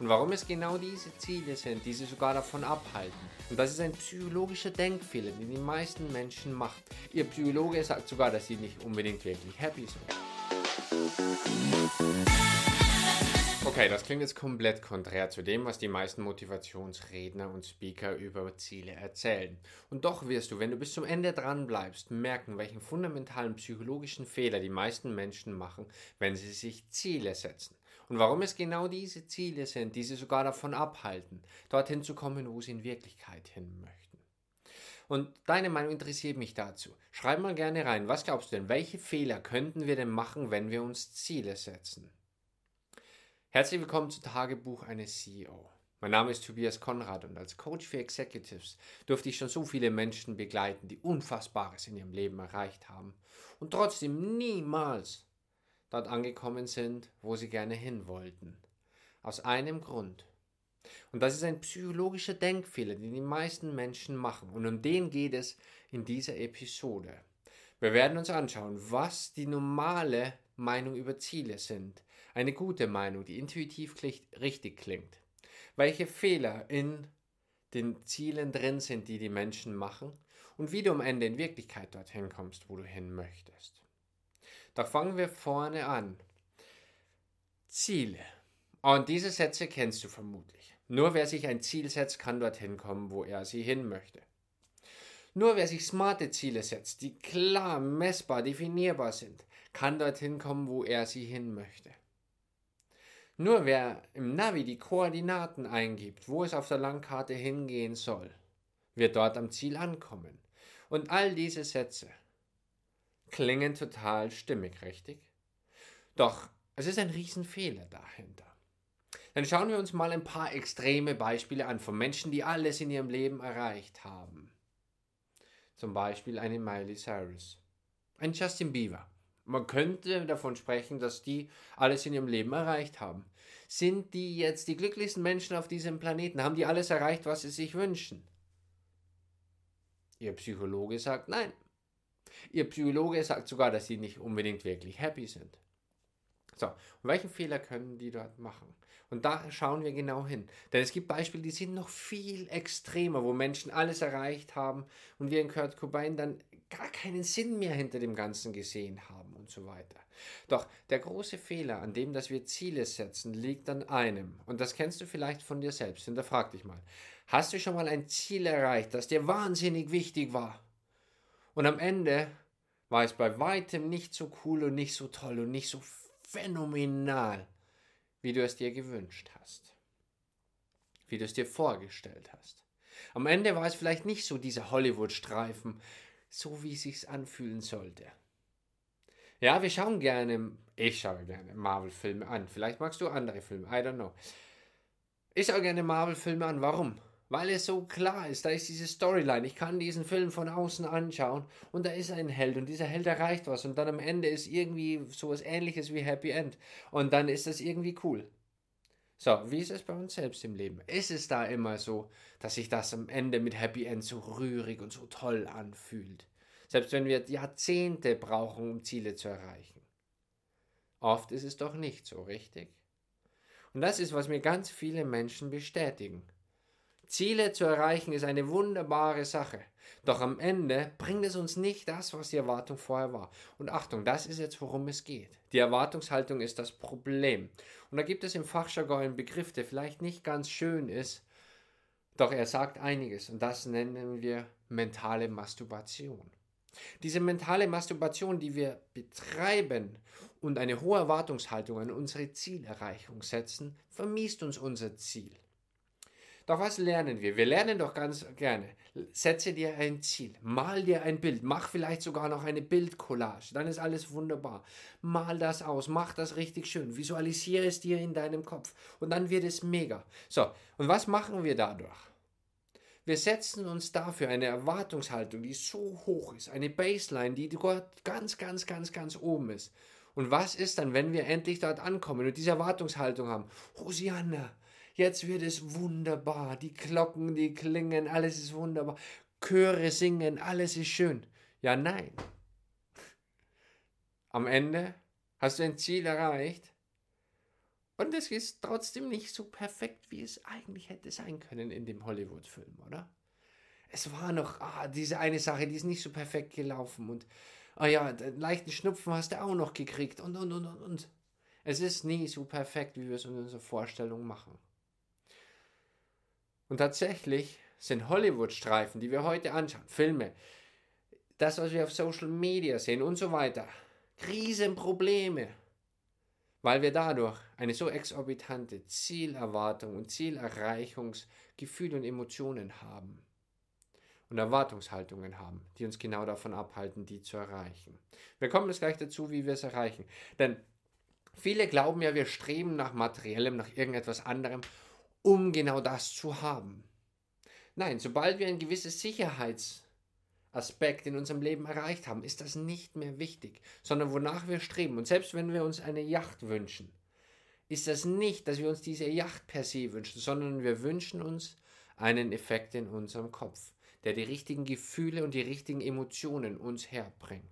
Und warum es genau diese Ziele sind, die sie sogar davon abhalten. Und das ist ein psychologischer Denkfehler, den die meisten Menschen machen. Ihr Psychologe sagt sogar, dass sie nicht unbedingt wirklich happy sind. Okay, das klingt jetzt komplett konträr zu dem, was die meisten Motivationsredner und Speaker über Ziele erzählen. Und doch wirst du, wenn du bis zum Ende dran bleibst, merken, welchen fundamentalen psychologischen Fehler die meisten Menschen machen, wenn sie sich Ziele setzen. Und warum es genau diese Ziele sind, die sie sogar davon abhalten, dorthin zu kommen, wo sie in Wirklichkeit hin möchten. Und deine Meinung interessiert mich dazu. Schreib mal gerne rein, was glaubst du denn, welche Fehler könnten wir denn machen, wenn wir uns Ziele setzen? Herzlich willkommen zu Tagebuch eines CEO. Mein Name ist Tobias Konrad und als Coach für Executives durfte ich schon so viele Menschen begleiten, die Unfassbares in ihrem Leben erreicht haben und trotzdem niemals dort angekommen sind, wo sie gerne hin wollten. Aus einem Grund. Und das ist ein psychologischer Denkfehler, den die meisten Menschen machen. Und um den geht es in dieser Episode. Wir werden uns anschauen, was die normale Meinung über Ziele sind, eine gute Meinung, die intuitiv richtig klingt. Welche Fehler in den Zielen drin sind, die die Menschen machen und wie du am Ende in Wirklichkeit dorthin kommst, wo du hin möchtest. Doch fangen wir vorne an. Ziele. Und diese Sätze kennst du vermutlich. Nur wer sich ein Ziel setzt, kann dorthin kommen, wo er sie hin möchte. Nur wer sich smarte Ziele setzt, die klar, messbar, definierbar sind, kann dorthin kommen, wo er sie hin möchte. Nur wer im Navi die Koordinaten eingibt, wo es auf der Landkarte hingehen soll, wird dort am Ziel ankommen. Und all diese Sätze klingen total stimmig, richtig? Doch es ist ein Riesenfehler dahinter. Dann schauen wir uns mal ein paar extreme Beispiele an von Menschen, die alles in ihrem Leben erreicht haben. Zum Beispiel eine Miley Cyrus, ein Justin Bieber, man könnte davon sprechen, dass die alles in ihrem Leben erreicht haben. Sind die jetzt die glücklichsten Menschen auf diesem Planeten? Haben die alles erreicht, was sie sich wünschen? Ihr Psychologe sagt nein. Ihr Psychologe sagt sogar, dass sie nicht unbedingt wirklich happy sind. So, und welchen Fehler können die dort machen? Und da schauen wir genau hin. Denn es gibt Beispiele, die sind noch viel extremer, wo Menschen alles erreicht haben und wir in Kurt Cobain dann gar keinen Sinn mehr hinter dem Ganzen gesehen haben und so weiter. Doch der große Fehler, an dem, dass wir Ziele setzen, liegt an einem. Und das kennst du vielleicht von dir selbst. Hinterfrag dich mal. Hast du schon mal ein Ziel erreicht, das dir wahnsinnig wichtig war? Und am Ende war es bei weitem nicht so cool und nicht so toll und nicht so phänomenal, wie du es dir gewünscht hast. Wie du es dir vorgestellt hast. Am Ende war es vielleicht nicht so dieser Hollywood-Streifen, so wie es sich anfühlen sollte. Ja, wir schauen gerne, ich schaue gerne Marvel-Filme an. Vielleicht magst du andere Filme, I don't know. Ich schaue gerne Marvel-Filme an. Warum? Weil es so klar ist, da ist diese Storyline. Ich kann diesen Film von außen anschauen und da ist ein Held und dieser Held erreicht was und dann am Ende ist irgendwie sowas ähnliches wie Happy End und dann ist das irgendwie cool. So, wie ist es bei uns selbst im Leben? Ist es da immer so, dass sich das am Ende mit Happy End so rührig und so toll anfühlt? Selbst wenn wir Jahrzehnte brauchen, um Ziele zu erreichen. Oft ist es doch nicht so, richtig? Und das ist, was mir ganz viele Menschen bestätigen. Ziele zu erreichen ist eine wunderbare Sache. Doch am Ende bringt es uns nicht das, was die Erwartung vorher war. Und Achtung, das ist jetzt, worum es geht. Die Erwartungshaltung ist das Problem. Und da gibt es im Fachjargon einen Begriff, der vielleicht nicht ganz schön ist, doch er sagt einiges. Und das nennen wir mentale Masturbation. Diese mentale Masturbation, die wir betreiben und eine hohe Erwartungshaltung an unsere Zielerreichung setzen, vermiest uns unser Ziel. Doch was lernen wir? Wir lernen doch ganz gerne. Setze dir ein Ziel, mal dir ein Bild, mach vielleicht sogar noch eine Bildcollage, dann ist alles wunderbar. Mal das aus, mach das richtig schön, visualisiere es dir in deinem Kopf und dann wird es mega. So, und was machen wir dadurch? Wir setzen uns dafür eine Erwartungshaltung, die so hoch ist, eine Baseline, die ganz, ganz, ganz, ganz oben ist. Und was ist dann, wenn wir endlich dort ankommen und diese Erwartungshaltung haben? Hosianna, jetzt wird es wunderbar. Die Glocken, die klingen, alles ist wunderbar. Chöre singen, alles ist schön. Ja, nein. Am Ende hast du ein Ziel erreicht Und es ist trotzdem nicht so perfekt, wie es eigentlich hätte sein können in dem Hollywood-Film, oder? Es war noch ah, diese eine Sache, die ist nicht so perfekt gelaufen und ah ja, den leichten Schnupfen hast du auch noch gekriegt und und und und und. Es ist nie so perfekt, wie wir es in unserer Vorstellung machen. Und tatsächlich sind Hollywood-Streifen, die wir heute anschauen, Filme, das, was wir auf Social Media sehen und so weiter, Krisenprobleme, weil wir dadurch eine so exorbitante Zielerwartung und Zielerreichungsgefühle und Emotionen haben und Erwartungshaltungen haben, die uns genau davon abhalten, die zu erreichen. Wir kommen jetzt gleich dazu, wie wir es erreichen. Denn viele glauben ja, wir streben nach materiellem, nach irgendetwas anderem, um genau das zu haben. Nein, sobald wir ein gewisses Sicherheits Aspekt in unserem Leben erreicht haben, ist das nicht mehr wichtig, sondern wonach wir streben. Und selbst wenn wir uns eine Yacht wünschen, ist das nicht, dass wir uns diese Yacht per se wünschen, sondern wir wünschen uns einen Effekt in unserem Kopf, der die richtigen Gefühle und die richtigen Emotionen uns herbringt.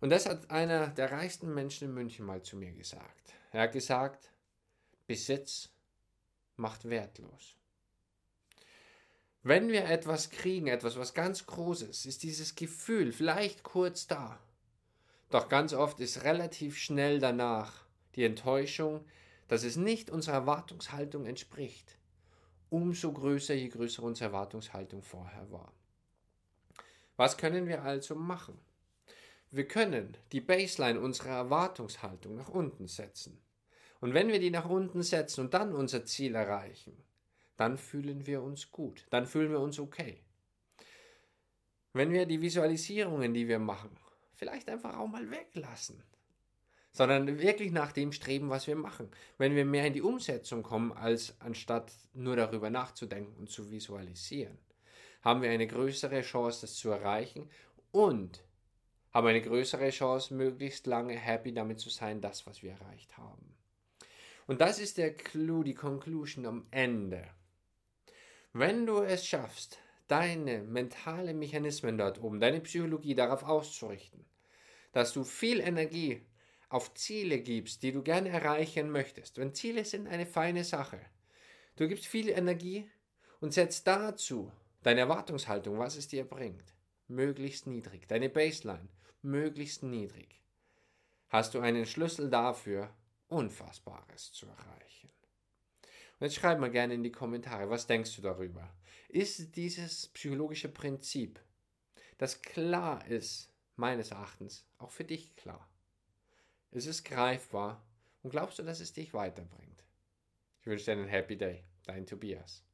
Und das hat einer der reichsten Menschen in München mal zu mir gesagt. Er hat gesagt, Besitz macht wertlos. Wenn wir etwas kriegen, etwas, was ganz Großes, ist dieses Gefühl vielleicht kurz da. Doch ganz oft ist relativ schnell danach die Enttäuschung, dass es nicht unserer Erwartungshaltung entspricht. Umso größer, je größer unsere Erwartungshaltung vorher war. Was können wir also machen? Wir können die Baseline unserer Erwartungshaltung nach unten setzen. Und wenn wir die nach unten setzen und dann unser Ziel erreichen, dann fühlen wir uns gut, dann fühlen wir uns okay. Wenn wir die Visualisierungen, die wir machen, vielleicht einfach auch mal weglassen, sondern wirklich nach dem streben, was wir machen. Wenn wir mehr in die Umsetzung kommen, als anstatt nur darüber nachzudenken und zu visualisieren, haben wir eine größere Chance, das zu erreichen und haben eine größere Chance, möglichst lange happy damit zu sein, das, was wir erreicht haben. Und das ist der Clou, die Conclusion am Ende. Wenn du es schaffst, deine mentalen Mechanismen dort oben, deine Psychologie darauf auszurichten, dass du viel Energie auf Ziele gibst, die du gerne erreichen möchtest. Wenn Ziele sind eine feine Sache. Du gibst viel Energie und setzt dazu deine Erwartungshaltung, was es dir bringt, möglichst niedrig. Deine Baseline, möglichst niedrig. Hast du einen Schlüssel dafür, Unfassbares zu erreichen. Und jetzt schreib mal gerne in die Kommentare, was denkst du darüber? Ist dieses psychologische Prinzip, das klar ist, meines Erachtens, auch für dich klar? Ist es greifbar und glaubst du, dass es dich weiterbringt? Ich wünsche dir einen Happy Day. Dein Tobias.